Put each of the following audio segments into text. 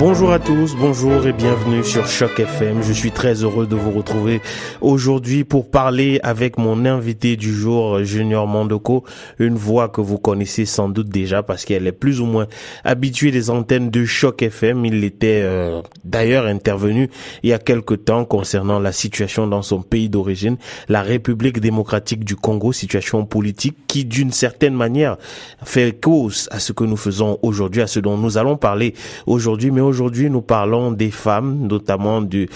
Bonjour à tous, bonjour et bienvenue sur Choc FM. Je suis très heureux de vous retrouver aujourd'hui pour parler avec mon invité du jour, Junior Mondoko, une voix que vous connaissez sans doute déjà parce qu'elle est plus ou moins habituée des antennes de Choc FM. Il était euh, d'ailleurs intervenu il y a quelque temps concernant la situation dans son pays d'origine, la République démocratique du Congo, situation politique qui d'une certaine manière fait cause à ce que nous faisons aujourd'hui, à ce dont nous allons parler aujourd'hui, aujourd'hui, nous parlons des femmes, notamment de,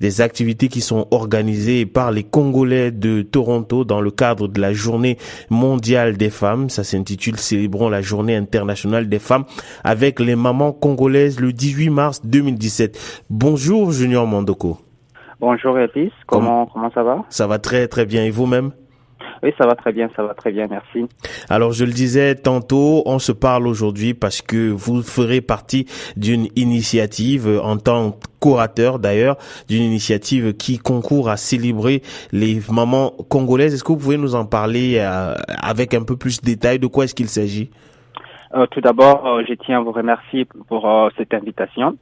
des activités qui sont organisées par les Congolais de Toronto dans le cadre de la journée mondiale des femmes. Ça s'intitule Célébrons la journée internationale des femmes avec les mamans congolaises le 18 mars 2017. Bonjour Junior Mondoko. Bonjour Elvis, comment, comment ça va? Ça va très très bien et vous-même? Oui, ça va très bien, ça va très bien, merci. Alors, je le disais tantôt, on se parle aujourd'hui parce que vous ferez partie d'une initiative en tant qu'orateur d'ailleurs, d'une initiative qui concourt à célébrer les mamans congolaises. Est-ce que vous pouvez nous en parler euh, avec un peu plus de détails de quoi est-ce qu'il s'agit? Euh, Tout d'abord, euh, je tiens à vous remercier pour euh, cette invitation.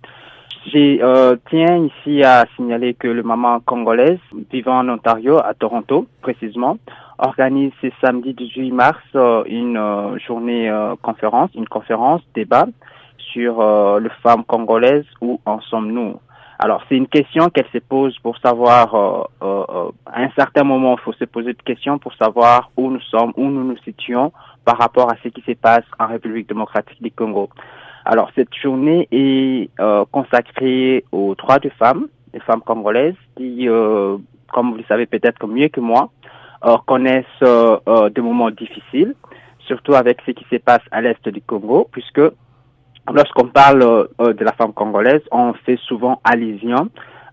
Je euh, tiens ici à signaler que le maman congolaise vivant en Ontario, à Toronto précisément, organise ce samedi 18 mars euh, une euh, journée conférence, une conférence débat sur le femme congolaise, où en sommes-nous? Alors, c'est une question qu'elle se pose pour savoir, euh, euh, à un certain moment, il faut se poser une question pour savoir où nous sommes, où nous nous situons par rapport à ce qui se passe en République démocratique du Congo. Alors, cette journée est euh, consacrée aux droits des femmes, des femmes congolaises, qui, euh, comme vous le savez peut-être mieux que moi, euh, connaissent des moments difficiles, surtout avec ce qui se passe à l'est du Congo, puisque lorsqu'on parle de la femme congolaise, on fait souvent allusion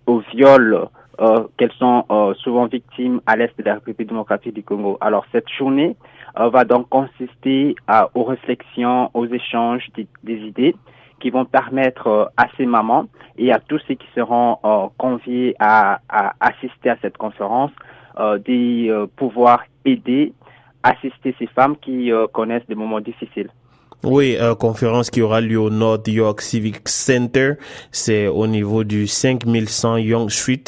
au viol euh, qu'elles sont euh, souvent victimes à l'est de la République démocratique du Congo. Alors cette journée euh, va donc consister à, aux réflexions, aux échanges des, des idées qui vont permettre à ces mamans et à tous ceux qui seront conviés à, à, assister à cette conférence de pouvoir aider, assister ces femmes qui connaissent des moments difficiles. Oui, euh, conférence qui aura lieu au North York Civic Center. C'est au niveau du 5100 Young Street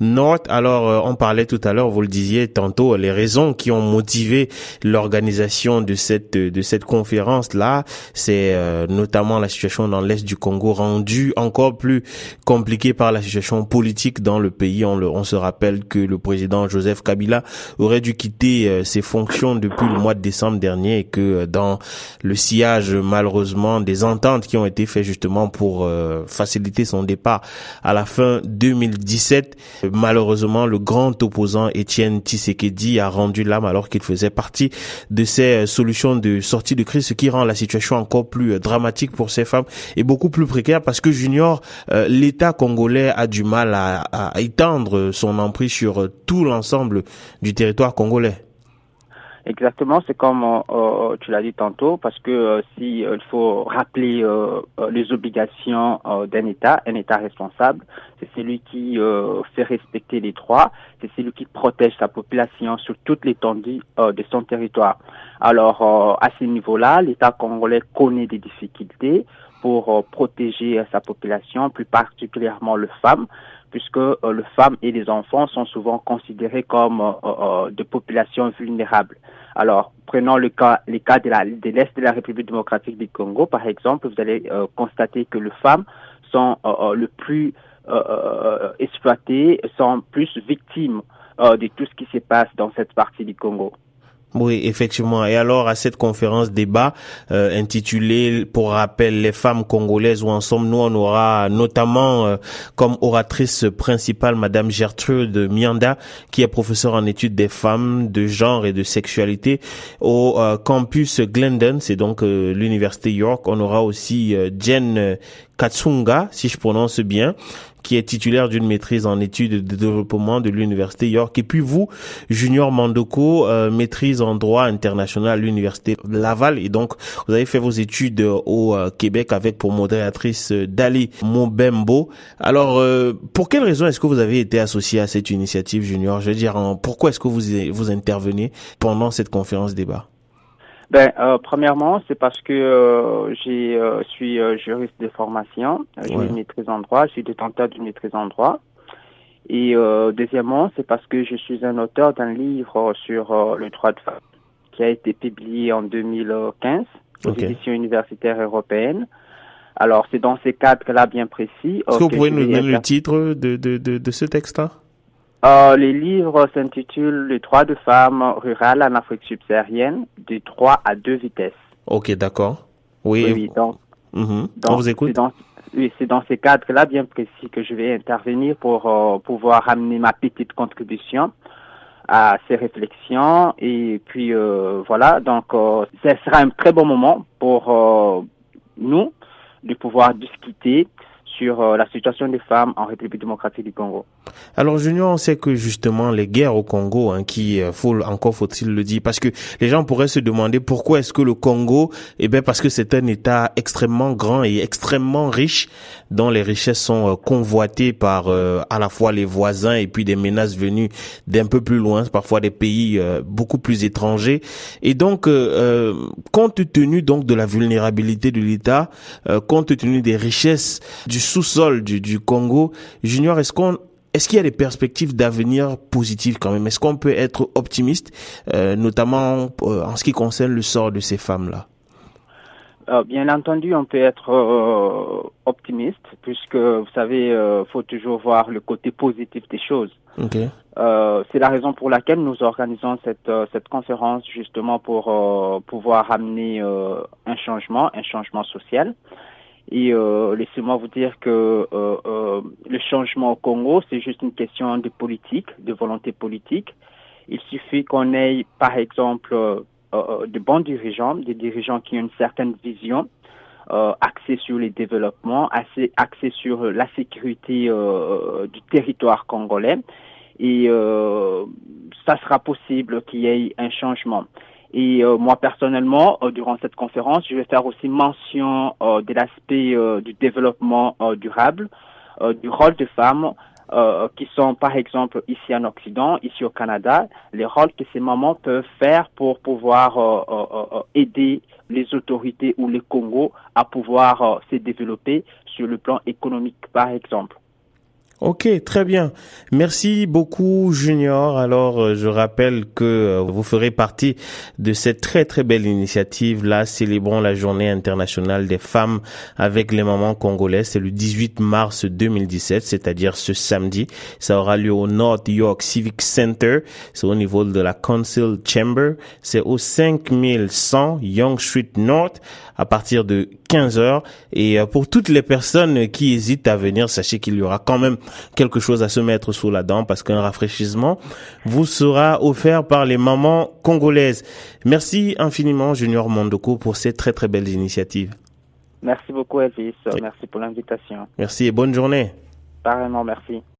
North. Alors, euh, on parlait tout à l'heure, vous le disiez tantôt, les raisons qui ont motivé l'organisation de cette de cette conférence là, c'est euh, notamment la situation dans l'est du Congo rendue encore plus compliquée par la situation politique dans le pays. On, le, on se rappelle que le président Joseph Kabila aurait dû quitter euh, ses fonctions depuis le mois de décembre dernier et que dans le sillage malheureusement des ententes qui ont été faites justement pour euh, faciliter son départ à la fin 2017. Malheureusement, le grand opposant Étienne Tshisekedi a rendu l'âme alors qu'il faisait partie de ces euh, solutions de sortie de crise, ce qui rend la situation encore plus euh, dramatique pour ces femmes et beaucoup plus précaire parce que Junior, l'État congolais a du mal à, à étendre son emprise sur tout l'ensemble du territoire congolais. Exactement, c'est comme euh, euh, tu l'as dit tantôt, parce que euh, si il faut rappeler les obligations d'un État, un État responsable, c'est celui qui fait respecter les droits, c'est celui qui protège sa population sur toute l'étendue de son territoire. Alors à ce niveau-là, l'État congolais connaît des difficultés pour protéger sa population, plus particulièrement les femmes, puisque euh, les femmes et les enfants sont souvent considérés comme euh, euh, de populations vulnérables. Alors, prenons le cas, les cas de l'Est de, de la République démocratique du Congo, par exemple, vous allez constater que les femmes sont le plus exploitées, sont plus victimes de tout ce qui se passe dans cette partie du Congo. Oui, effectivement. Et alors, à cette conférence débat euh, intitulée, pour rappel, les femmes congolaises, où en sommes-nous On aura notamment euh, comme oratrice principale Madame Gertrude Mianda, qui est professeure en études des femmes, de genre et de sexualité au euh, campus Glendon, c'est donc l'université York. On aura aussi Jen Katsunga, si je prononce bien, qui est titulaire d'une maîtrise en études de développement de l'université York. Et puis vous, Junior Mandoko, euh, maîtrise en droit international à l'université Laval. Et donc, vous avez fait vos études au euh, Québec avec pour modératrice Dali Mobembo. Alors, pour quelle raison est-ce que vous avez été associé à cette initiative, Junior? Je veux dire, pourquoi est-ce que vous, vous intervenez pendant cette conférence débat? Ben, euh, premièrement, c'est parce que euh, j'ai euh, suis euh, juriste de formation, j'ai une maîtrise en droit, je suis détenteur d'une maîtrise en droit. Et deuxièmement, c'est parce que je suis un auteur d'un livre sur le droit de femme qui a été publié en 2015 aux éditions universitaires européennes. Alors, c'est dans ces cadres-là bien précis. Est-ce que vous pouvez nous donner le titre de, de, de, de ce texte-là? Euh, les livres s'intitulent Les droits de femmes rurales en Afrique subsaharienne, de 3 à 2 vitesses. Ok, d'accord. Oui, oui, donc, mhm. on vous écoute. oui, c'est dans ces cadres-là bien précis que je vais intervenir pour euh, pouvoir amener ma petite contribution à ces réflexions. Et puis, euh, voilà, donc, euh, ce sera un très bon moment pour nous de pouvoir discuter sur la situation des femmes en République démocratique du Congo. Alors Junior, on sait que justement les guerres au Congo, hein, qui euh, faut encore faut-il le dire, parce que les gens pourraient se demander pourquoi est-ce que le Congo, eh bien parce que c'est un État extrêmement grand et extrêmement riche, dont les richesses sont euh, convoitées par à la fois les voisins et puis des menaces venues d'un peu plus loin, parfois des pays beaucoup plus étrangers. Et donc, compte tenu donc de la vulnérabilité de l'État, compte tenu des richesses du sous-sol du, du Congo. Junior, est-ce qu'on est-ce qu'il y a des perspectives d'avenir positives quand même? Est-ce qu'on peut être optimiste, euh, notamment euh, en ce qui concerne le sort de ces femmes-là? Euh, Bien entendu, on peut être optimiste, puisque vous savez, il faut toujours voir le côté positif des choses. Okay. C'est la raison pour laquelle nous organisons cette, cette conférence, justement pour pouvoir amener un changement, un changement social. Et euh, laissez-moi vous dire que euh, euh, le changement au Congo, c'est juste une question de politique, de volonté politique. Il suffit qu'on ait, par exemple, de bons dirigeants, des dirigeants qui ont une certaine vision, axés sur les développements, axés sur la sécurité du territoire congolais. Et ça sera possible qu'il y ait un changement. Et euh, moi personnellement, euh, durant cette conférence, je vais faire aussi mention euh, de l'aspect du développement durable, du rôle des femmes, qui sont par exemple ici en Occident, ici au Canada, les rôles que ces mamans peuvent faire pour pouvoir aider les autorités ou les Congo à pouvoir se développer sur le plan économique par exemple. Ok, très bien. Merci beaucoup, Junior. Alors, euh, je rappelle que euh, vous ferez partie de cette très très belle initiative là, célébrons la Journée internationale des femmes avec les mamans congolaises. C'est le 18 mars 2017, c'est-à-dire ce samedi. Ça aura lieu au North York Civic Center. C'est au niveau de la Council Chamber. C'est au 5100 Young Street North à partir de 15 heures. Et euh, pour toutes les personnes qui hésitent à venir, sachez qu'il y aura quand même quelque chose à se mettre sous la dent parce qu'un rafraîchissement vous sera offert par les mamans congolaises. Merci infiniment Junior Mondoko pour ces très très belles initiatives. Merci beaucoup Elvis. Merci pour l'invitation. Merci et bonne journée. Pareillement, merci.